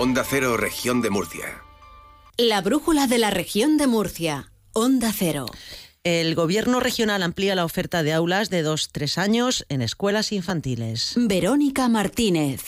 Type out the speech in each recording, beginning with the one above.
Onda Cero, región de Murcia. La brújula de la región de Murcia. Onda Cero. El Gobierno regional amplía la oferta de aulas de 2-3 años en escuelas infantiles. Verónica Martínez.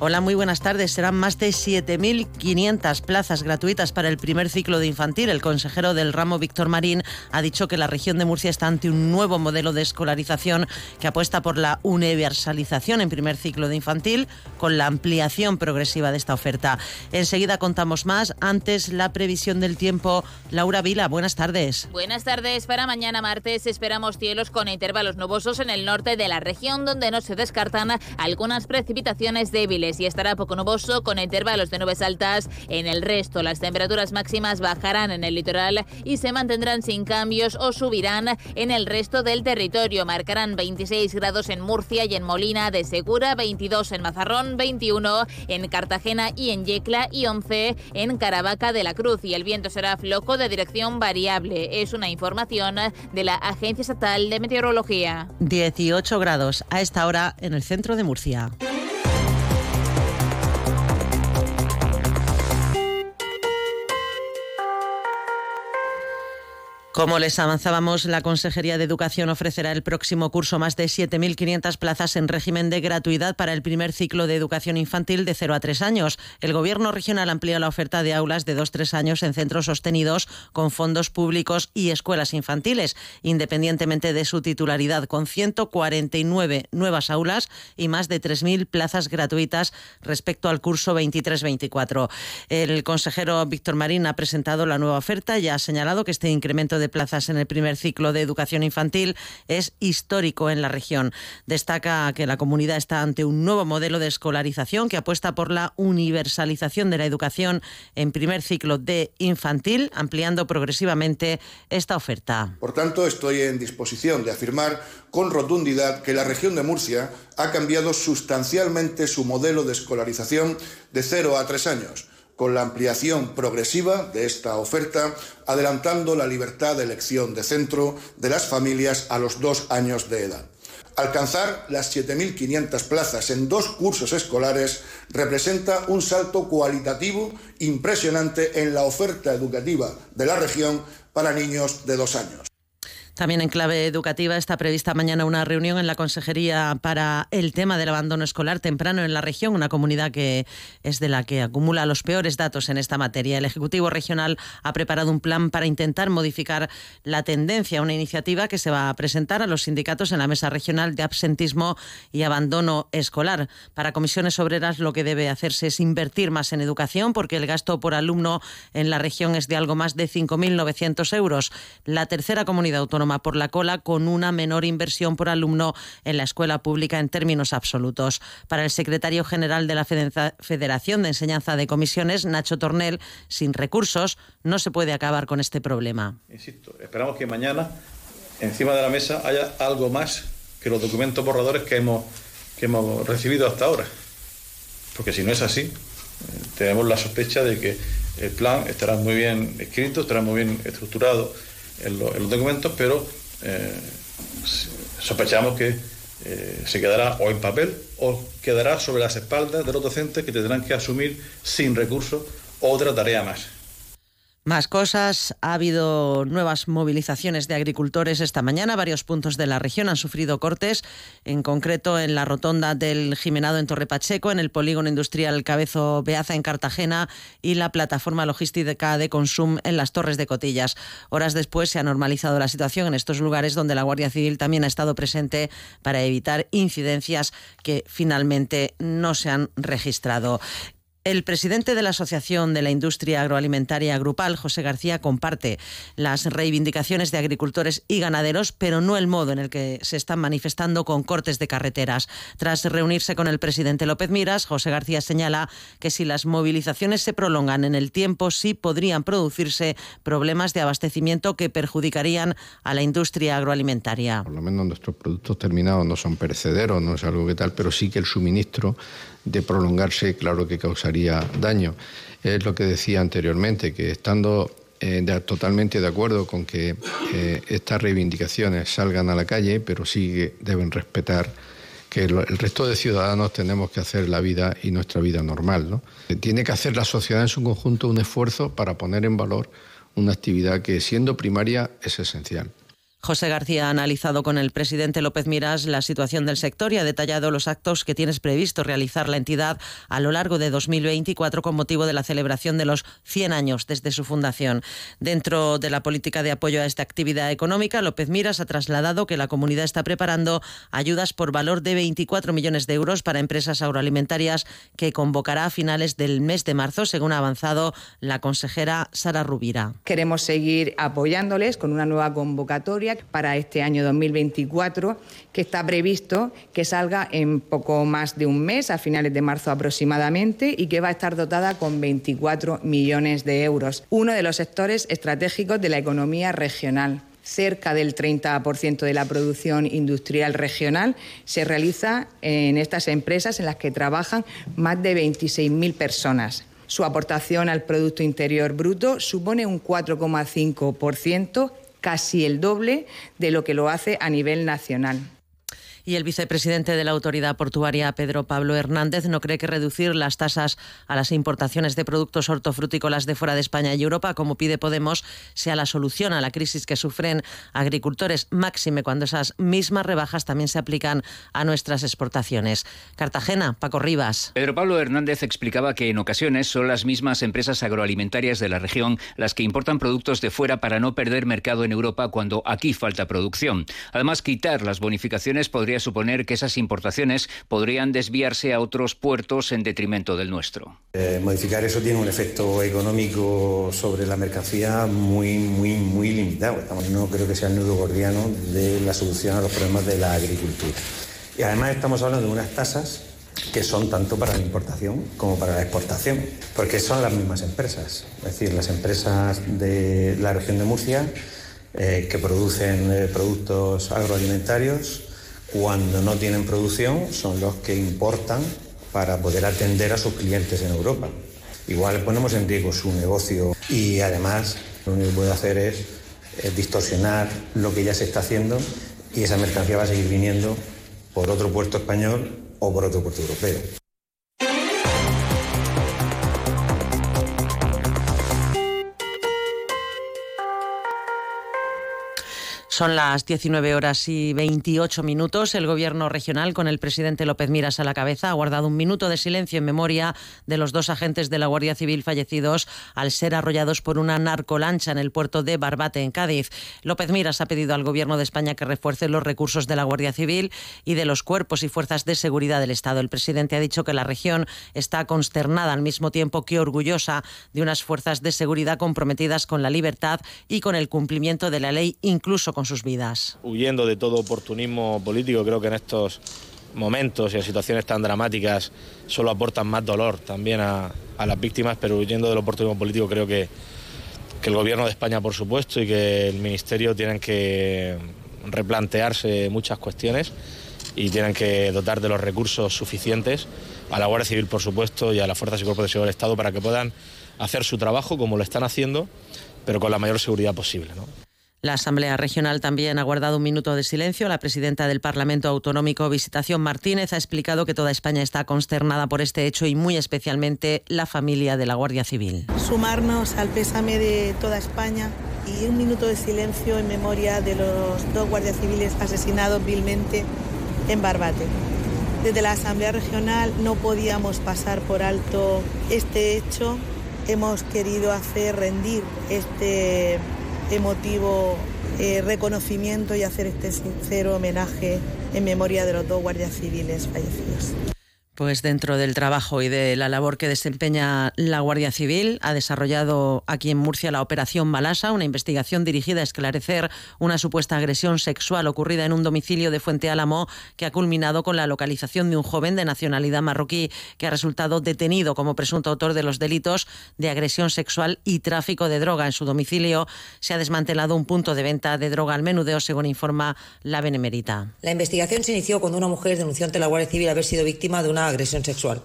Hola, muy buenas tardes. Serán más de 7.500 plazas gratuitas para el primer ciclo de infantil. El consejero del ramo, Víctor Marín, ha dicho que la región de Murcia está ante un nuevo modelo de escolarización que apuesta por la universalización en primer ciclo de infantil con la ampliación progresiva de esta oferta. Enseguida contamos más. Antes, la previsión del tiempo. Laura Vila, buenas tardes. Buenas tardes. Para mañana martes esperamos cielos con intervalos nubosos en el norte de la región, donde no se descartan algunas precipitaciones débiles y estará poco nuboso con intervalos de nubes altas. En el resto, las temperaturas máximas bajarán en el litoral y se mantendrán sin cambios o subirán en el resto del territorio. Marcarán 26 grados en Murcia y en Molina de Segura, 22 en Mazarrón, 21 en Cartagena y en Yecla y 11 en Caravaca de la Cruz. Y el viento será flojo de dirección variable. Es una información de la Agencia Estatal de Meteorología. 18 grados a esta hora en el centro de Murcia. Como les avanzábamos, la Consejería de Educación ofrecerá el próximo curso más de 7.500 plazas en régimen de gratuidad para el primer ciclo de educación infantil de 0 a 3 años. El Gobierno regional amplía la oferta de aulas de 2-3 años en centros sostenidos con fondos públicos y escuelas infantiles, independientemente de su titularidad, con 149 nuevas aulas y más de 3.000 plazas gratuitas respecto al curso 23-24. El consejero Víctor Marín ha presentado la nueva oferta y ha señalado que este incremento de plazas en el primer ciclo de educación infantil es histórico en la región. Destaca que la comunidad está ante un nuevo modelo de escolarización que apuesta por la universalización de la educación en primer ciclo de infantil, ampliando progresivamente esta oferta. Por tanto, estoy en disposición de afirmar con rotundidad que la región de Murcia ha cambiado sustancialmente su modelo de escolarización de 0 a 3 años con la ampliación progresiva de esta oferta, adelantando la libertad de elección de centro de las familias a los dos años de edad. Alcanzar las 7.500 plazas en dos cursos escolares representa un salto cualitativo impresionante en la oferta educativa de la región para niños de dos años. También en clave educativa está prevista mañana una reunión en la Consejería para el tema del abandono escolar temprano en la región, una comunidad que es de la que acumula los peores datos en esta materia. El Ejecutivo Regional ha preparado un plan para intentar modificar la tendencia, una iniciativa que se va a presentar a los sindicatos en la Mesa Regional de Absentismo y Abandono Escolar. Para comisiones obreras lo que debe hacerse es invertir más en educación porque el gasto por alumno en la región es de algo más de 5.900 euros. La tercera comunidad autónoma por la cola con una menor inversión por alumno en la escuela pública en términos absolutos. Para el secretario general de la Federación de Enseñanza de Comisiones, Nacho Tornel, sin recursos no se puede acabar con este problema. Insisto, esperamos que mañana encima de la mesa haya algo más que los documentos borradores que hemos, que hemos recibido hasta ahora. Porque si no es así, eh, tenemos la sospecha de que el plan estará muy bien escrito, estará muy bien estructurado en, los documentos, pero eh, sospechamos que eh, se quedará o en papel o quedará sobre las espaldas de los docentes que tendrán que asumir sin recursos otra tarea más. Más cosas. Ha habido nuevas movilizaciones de agricultores esta mañana. Varios puntos de la región han sufrido cortes, en concreto en la rotonda del Jimenado en Torre Pacheco, en el polígono industrial Cabezo Beaza en Cartagena y la plataforma logística de Consum en las Torres de Cotillas. Horas después se ha normalizado la situación en estos lugares donde la Guardia Civil también ha estado presente para evitar incidencias que finalmente no se han registrado. El presidente de la Asociación de la Industria Agroalimentaria Grupal, José García, comparte las reivindicaciones de agricultores y ganaderos, pero no el modo en el que se están manifestando con cortes de carreteras. Tras reunirse con el presidente López Miras, José García señala que si las movilizaciones se prolongan en el tiempo, sí podrían producirse problemas de abastecimiento que perjudicarían a la industria agroalimentaria. Por lo menos nuestros productos terminados no son perecederos, no es algo que tal, pero sí que el suministro de prolongarse, claro que causaría daño. Es lo que decía anteriormente, que estando eh, totalmente de acuerdo con que eh, estas reivindicaciones salgan a la calle, pero sí deben respetar que el resto de ciudadanos tenemos que hacer la vida y nuestra vida normal. ¿no? Tiene que hacer la sociedad en su conjunto un esfuerzo para poner en valor una actividad que, siendo primaria, es esencial. José García ha analizado con el presidente López Miras la situación del sector y ha detallado los actos que tienes previsto realizar la entidad a lo largo de 2024 con motivo de la celebración de los 100 años desde su fundación. Dentro de la política de apoyo a esta actividad económica, López Miras ha trasladado que la comunidad está preparando ayudas por valor de 24 millones de euros para empresas agroalimentarias que convocará a finales del mes de marzo, según ha avanzado la consejera Sara Rubira. Queremos seguir apoyándoles con una nueva convocatoria para este año 2024, que está previsto que salga en poco más de un mes, a finales de marzo aproximadamente, y que va a estar dotada con 24 millones de euros. Uno de los sectores estratégicos de la economía regional cerca del 30% de la producción industrial regional se realiza en estas empresas en las que trabajan más de 26.000 personas. Su aportación al Producto Interior Bruto supone un 4,5% casi el doble de lo que lo hace a nivel nacional. Y el vicepresidente de la Autoridad Portuaria, Pedro Pablo Hernández, no cree que reducir las tasas a las importaciones de productos hortofrutícolas de fuera de España y Europa, como pide Podemos, sea la solución a la crisis que sufren agricultores, máxime cuando esas mismas rebajas también se aplican a nuestras exportaciones. Cartagena, Paco Rivas. Pedro Pablo Hernández explicaba que en ocasiones son las mismas empresas agroalimentarias de la región las que importan productos de fuera para no perder mercado en Europa cuando aquí falta producción. Además, quitar las bonificaciones podría suponer que esas importaciones podrían desviarse a otros puertos en detrimento del nuestro. Eh, modificar eso tiene un efecto económico sobre la mercancía muy, muy, muy limitado. No creo que sea el nudo gordiano de la solución a los problemas de la agricultura. Y además estamos hablando de unas tasas que son tanto para la importación como para la exportación, porque son las mismas empresas, es decir, las empresas de la región de Murcia eh, que producen eh, productos agroalimentarios cuando no tienen producción son los que importan para poder atender a sus clientes en Europa. Igual ponemos en riesgo su negocio y además lo único que puede hacer es, distorsionar lo que ya se está haciendo y esa mercancía va a seguir viniendo por otro puerto español o por otro puerto europeo. Son las 19 horas y 28 minutos. El gobierno regional, con el presidente López Miras a la cabeza, ha guardado un minuto de silencio en memoria de los dos agentes de la Guardia Civil fallecidos al ser arrollados por una narcolancha en el puerto de Barbate, en Cádiz. López Miras ha pedido al gobierno de España que refuerce los recursos de la Guardia Civil y de los cuerpos y fuerzas de seguridad del Estado. El presidente ha dicho que la región está consternada al mismo tiempo que orgullosa de unas fuerzas de seguridad comprometidas con la libertad y con el cumplimiento de la ley, incluso con sus vidas. Huyendo de todo oportunismo político, creo que en estos momentos y en situaciones tan dramáticas solo aportan más dolor también a, las víctimas, pero huyendo del oportunismo político creo que, el Gobierno de España, por supuesto, y que el Ministerio tienen que replantearse muchas cuestiones y tienen que dotar de los recursos suficientes a la Guardia Civil, por supuesto, y a las fuerzas y cuerpos de seguridad del Estado para que puedan hacer su trabajo como lo están haciendo, pero con la mayor seguridad posible. La Asamblea Regional también ha guardado un minuto de silencio. La presidenta del Parlamento Autonómico, Visitación Martínez, ha explicado que toda España está consternada por este hecho y muy especialmente la familia de la Guardia Civil. Sumarnos al pésame de toda España y un minuto de silencio en memoria de los dos guardias civiles asesinados vilmente en Barbate. Desde la Asamblea Regional no podíamos pasar por alto este hecho. Hemos querido hacer rendir este emotivo eh, reconocimiento y hacer este sincero homenaje en memoria de los dos guardias civiles fallecidos. Pues dentro del trabajo y de la labor que desempeña la Guardia Civil, ha desarrollado aquí en Murcia la Operación Balasa, una investigación dirigida a esclarecer una supuesta agresión sexual ocurrida en un domicilio de Fuente Álamo que ha culminado con la localización de un joven de nacionalidad marroquí que ha resultado detenido como presunto autor de los delitos de agresión sexual y tráfico de droga. En su domicilio se ha desmantelado un punto de venta de droga al menudeo, según informa la Benemerita. La investigación se inició cuando una mujer denunció ante la Guardia Civil haber sido víctima de agresión sexual.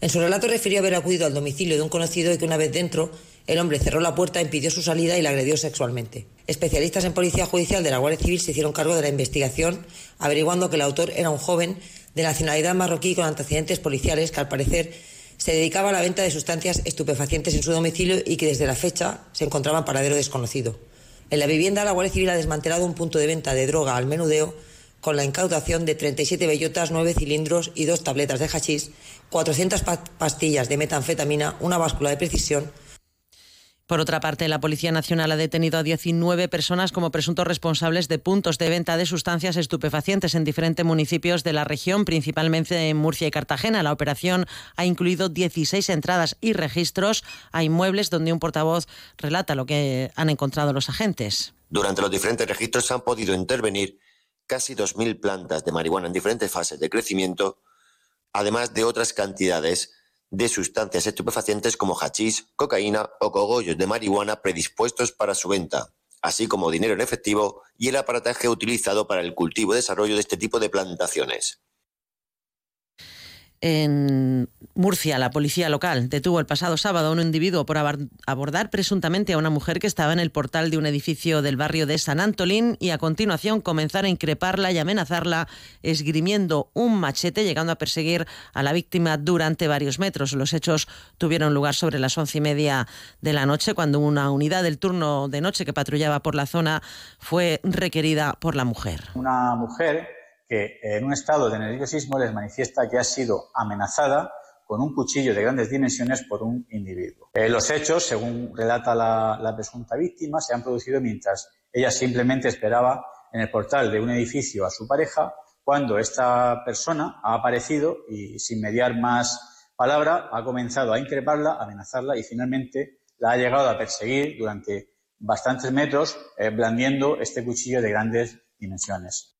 En su relato refirió haber acudido al domicilio de un conocido y que una vez dentro El hombre cerró la puerta, impidió su salida y la agredió sexualmente. Especialistas en Policía Judicial de la Guardia Civil se hicieron cargo de la investigación, averiguando que el autor era un joven de nacionalidad marroquí con antecedentes policiales que al parecer se dedicaba a la venta de sustancias estupefacientes en su domicilio y que desde la fecha se encontraba en paradero desconocido. En la vivienda, la Guardia Civil ha desmantelado un punto de venta de droga al menudeo con la incautación de 37 bellotas, 9 cilindros y dos tabletas de hachís, 400 pastillas de metanfetamina, una báscula de precisión, por otra parte, la Policía Nacional ha detenido a 19 personas como presuntos responsables de puntos de venta de sustancias estupefacientes en diferentes municipios de la región, principalmente en Murcia y Cartagena. La operación ha incluido 16 entradas y registros a inmuebles donde un portavoz relata lo que han encontrado los agentes. Durante los diferentes registros se han podido intervenir casi 2.000 plantas de marihuana en diferentes fases de crecimiento, además de otras cantidades de sustancias estupefacientes como hachís, cocaína o cogollos de marihuana predispuestos para su venta, así como dinero en efectivo y el aparataje utilizado para el cultivo y desarrollo de este tipo de plantaciones. En Murcia, la policía local detuvo el pasado sábado a un individuo por abordar presuntamente a una mujer que estaba en el portal de un edificio del barrio de San Antolín y a continuación comenzar a increparla y amenazarla esgrimiendo un machete, llegando a perseguir a la víctima durante varios metros. Los hechos tuvieron lugar sobre las once y media de la noche, cuando una unidad del turno de noche que patrullaba por la zona fue requerida por la mujer. Una mujer que en un estado de nerviosismo les manifiesta que ha sido amenazada con un cuchillo de grandes dimensiones por un individuo. Eh, los hechos, según relata la, presunta víctima, se han producido mientras ella simplemente esperaba en el portal de un edificio a su pareja, cuando esta persona ha aparecido y sin mediar más palabra ha comenzado a increparla, amenazarla y finalmente la ha llegado a perseguir durante bastantes metros eh, blandiendo este cuchillo de grandes dimensiones.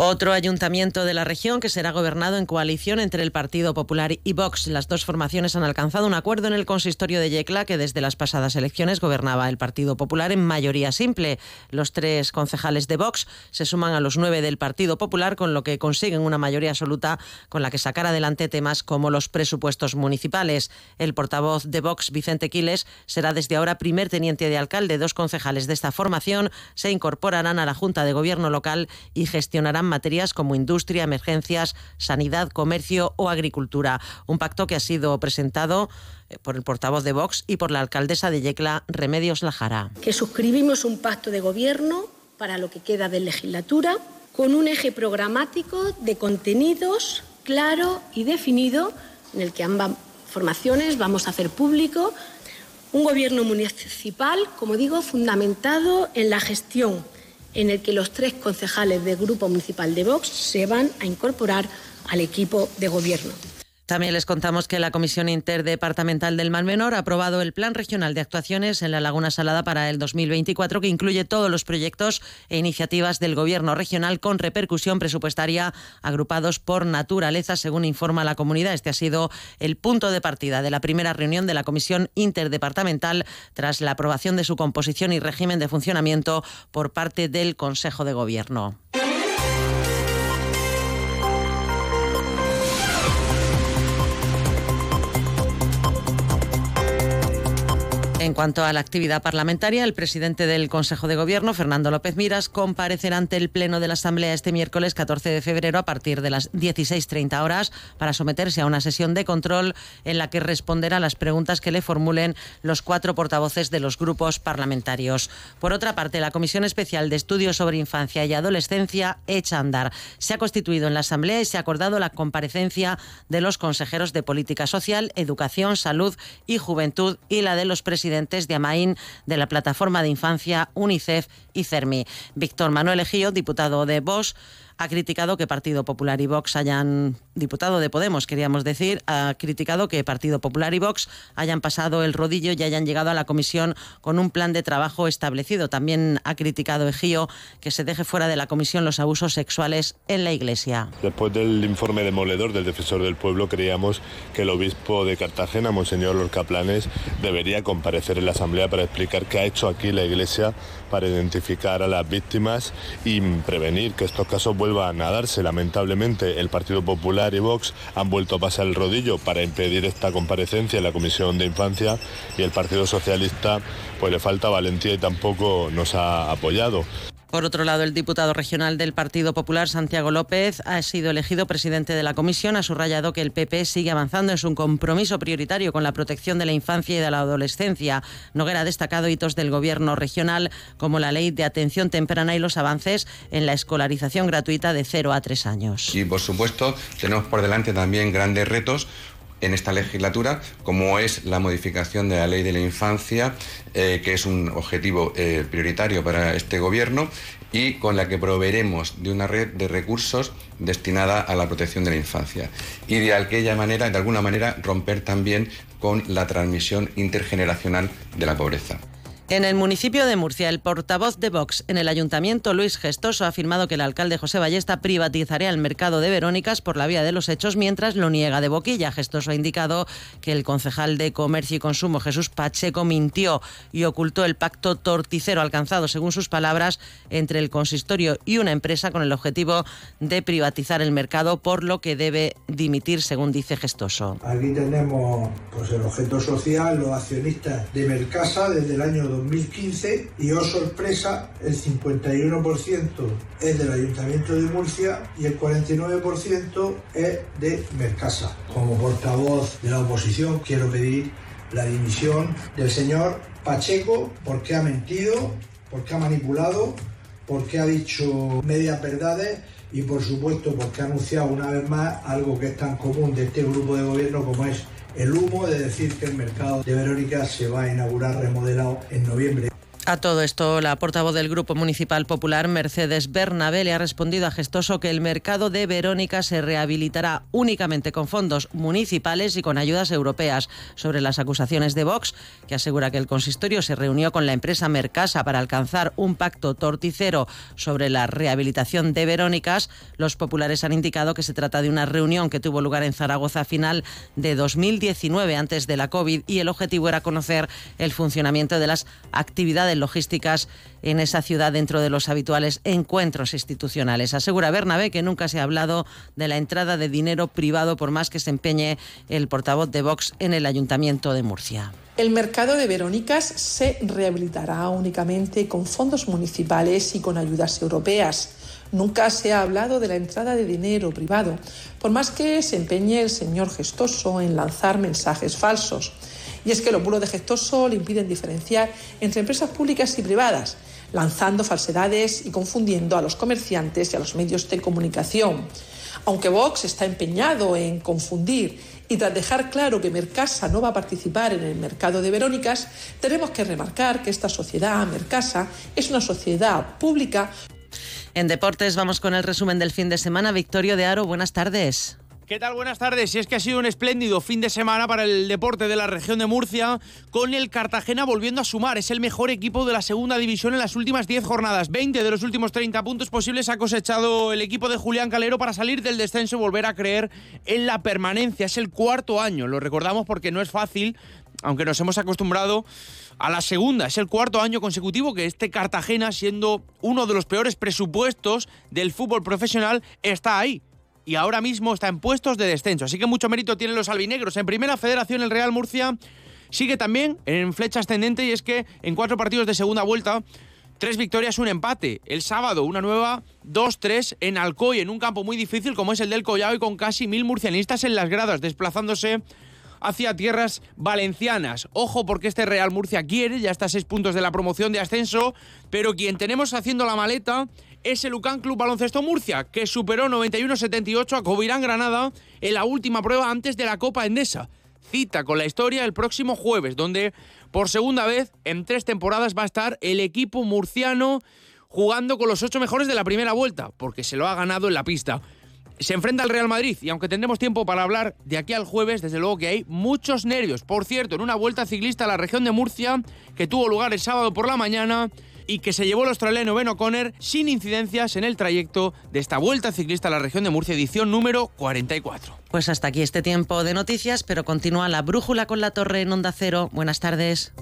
Otro ayuntamiento de la región que será gobernado en coalición entre el Partido Popular y Vox. Las dos formaciones han alcanzado un acuerdo en el consistorio de Yecla que desde las pasadas elecciones gobernaba el Partido Popular en mayoría simple. Los tres concejales de Vox se suman a los nueve del Partido Popular con lo que consiguen una mayoría absoluta con la que sacar adelante temas como los presupuestos municipales. El portavoz de Vox, Vicente Quiles, será desde ahora primer teniente de alcalde. Dos concejales de esta formación se incorporarán a la Junta de Gobierno local y gestionarán materias como industria, emergencias, sanidad, comercio o agricultura. Un pacto que ha sido presentado eh, por el portavoz de Vox y por la alcaldesa de Yecla, Remedios Lajara. Que suscribimos un pacto de gobierno para lo que queda de legislatura con un eje programático de contenidos claro y definido en el que ambas formaciones vamos a hacer público un gobierno municipal, como digo, fundamentado en la gestión en el que los tres concejales del Grupo Municipal de Vox se van a incorporar al equipo de gobierno. También les contamos que la Comisión Interdepartamental del Mar Menor ha aprobado el Plan Regional de Actuaciones en la Laguna Salada para el 2024, que incluye todos los proyectos e iniciativas del Gobierno regional con repercusión presupuestaria agrupados por naturaleza, según informa la comunidad. Este ha sido el punto de partida de la primera reunión de la Comisión Interdepartamental tras la aprobación de su composición y régimen de funcionamiento por parte del Consejo de Gobierno. Cuanto a la actividad parlamentaria, el presidente del Consejo de Gobierno, Fernando López Miras, comparecerá ante el Pleno de la Asamblea este miércoles 14 de febrero a partir de las 16.30 horas para someterse a una sesión de control en la que responderá a las preguntas que le formulen los cuatro portavoces de los grupos parlamentarios. Por otra parte, la Comisión Especial de Estudios sobre Infancia y Adolescencia, echa a andar. Se ha constituido en la Asamblea y se ha acordado la comparecencia de los consejeros de Política Social, Educación, Salud y Juventud y la de los presidentes de AMAIN, de la Plataforma de Infancia, UNICEF y CERMI. Víctor Manuel Ejío, diputado de Bosch, ha criticado que Partido Popular y Vox hayan, diputado de Podemos, queríamos decir, ha criticado que Partido Popular y Vox hayan pasado el rodillo y hayan llegado a la comisión con un plan de trabajo establecido. También ha criticado Ejío que se deje fuera de la comisión los abusos sexuales en la Iglesia. Después del informe demoledor del defensor del pueblo, creíamos que el obispo de Cartagena, Monseñor Lorca Planes, debería comparecer en la Asamblea para explicar qué ha hecho aquí la Iglesia para identificar a las víctimas y prevenir que estos casos vuelvan a darse. Lamentablemente, el Partido Popular y Vox han vuelto a pasar el rodillo para impedir esta comparecencia en la Comisión de Infancia y el Partido Socialista pues le falta valentía y tampoco nos ha apoyado. Por otro lado, el diputado regional del Partido Popular, Santiago López, ha sido elegido presidente de la comisión. Ha subrayado que el PP sigue avanzando en su compromiso prioritario con la protección de la infancia y de la adolescencia. Noguera ha destacado hitos del gobierno regional como la ley de atención temprana y los avances en la escolarización gratuita de 0 a 3 años. Y por supuesto, tenemos por delante también grandes retos en esta legislatura, como es la modificación de la ley de la infancia, eh, que es un objetivo eh, prioritario para este Gobierno y con la que proveeremos de una red de recursos destinada a la protección de la infancia. Y de aquella manera, de alguna manera, romper también con la transmisión intergeneracional de la pobreza. En el municipio de Murcia, el portavoz de Vox en el ayuntamiento, Luis Gestoso, ha afirmado que el alcalde José Ballesta privatizaría el mercado de Verónicas por la vía de los hechos, mientras lo niega de boquilla. Gestoso ha indicado que el concejal de Comercio y Consumo, Jesús Pacheco, mintió y ocultó el pacto torticero alcanzado, según sus palabras, entre el consistorio y una empresa con el objetivo de privatizar el mercado, por lo que debe dimitir, según dice Gestoso. Aquí tenemos pues, el objeto social, los accionistas de Mercasa desde el año 2015 y, oh sorpresa, el 51% es del Ayuntamiento de Murcia y el 49% es de Mercasa. Como portavoz de la oposición quiero pedir la dimisión del señor Pacheco porque ha mentido, porque ha manipulado, porque ha dicho medias verdades y por supuesto porque ha anunciado una vez más algo que es tan común de este grupo de gobierno como es el humo de decir que el mercado de Verónica se va a inaugurar remodelado en noviembre. A todo esto, la portavoz del Grupo Municipal Popular, Mercedes Bernabé, le ha respondido a Gestoso que el mercado de Verónica se rehabilitará únicamente con fondos municipales y con ayudas europeas. Sobre las acusaciones de Vox, que asegura que el consistorio se reunió con la empresa Mercasa para alcanzar un pacto torticero sobre la rehabilitación de Verónicas, los populares han indicado que se trata de una reunión que tuvo lugar en Zaragoza a final de 2019, antes de la COVID, y el objetivo era conocer el funcionamiento de las actividades logísticas en esa ciudad dentro de los habituales encuentros institucionales. Asegura Bernabé que nunca se ha hablado de la entrada de dinero privado por más que se empeñe el portavoz de Vox en el Ayuntamiento de Murcia. El mercado de Verónicas se rehabilitará únicamente con fondos municipales y con ayudas europeas. Nunca se ha hablado de la entrada de dinero privado, por más que se empeñe el señor gestoso en lanzar mensajes falsos. Y es que los bulos de gestoso le impiden diferenciar entre empresas públicas y privadas, lanzando falsedades y confundiendo a los comerciantes y a los medios de comunicación. Aunque Vox está empeñado en confundir y tras dejar claro que Mercasa no va a participar en el mercado de Verónicas, tenemos que remarcar que esta sociedad, Mercasa, es una sociedad pública. En deportes vamos con el resumen del fin de semana. Victorio de Aro, buenas tardes. ¿Qué tal? Buenas tardes. Y es que ha sido un espléndido fin de semana para el deporte de la región de Murcia, con el Cartagena volviendo a sumar. Es el mejor equipo de la segunda división en las últimas 10 jornadas. 20 de los últimos 30 puntos posibles ha cosechado el equipo de Julián Calero para salir del descenso y volver a creer en la permanencia. Es el cuarto año, lo recordamos porque no es fácil, aunque nos hemos acostumbrado a la segunda. Es el cuarto año consecutivo que este Cartagena, siendo uno de los peores presupuestos del fútbol profesional, está ahí y ahora mismo está en puestos de descenso. Así que mucho mérito tienen los albinegros. En primera federación el Real Murcia sigue también en flecha ascendente y es que en cuatro partidos de segunda vuelta Tres victorias, un empate. El sábado, una nueva 2-3 en Alcoy, en un campo muy difícil como es el del Collao y con casi mil murcianistas en las gradas, desplazándose hacia tierras valencianas. Ojo porque este Real Murcia quiere, ya está a seis puntos de la promoción de ascenso, pero quien tenemos haciendo la maleta es el UCAN Club Baloncesto Murcia, que superó 91-78 a Covirán Granada en la última prueba antes de la Copa Endesa. Cita con la historia el próximo jueves, donde por segunda vez en tres temporadas va a estar el equipo murciano jugando con los ocho mejores de la primera vuelta, porque se lo ha ganado en la pista. Se enfrenta al Real Madrid y aunque tendremos tiempo para hablar de aquí al jueves, desde luego que hay muchos nervios. Por cierto, en una vuelta ciclista a la región de Murcia, que tuvo lugar el sábado por la mañana, y que se llevó el australiano Ben O'Connor sin incidencias en el trayecto de esta Vuelta Ciclista a la región de Murcia, edición número 44. Pues hasta aquí este tiempo de noticias, pero continúa la brújula con la torre en Onda Cero. Buenas tardes.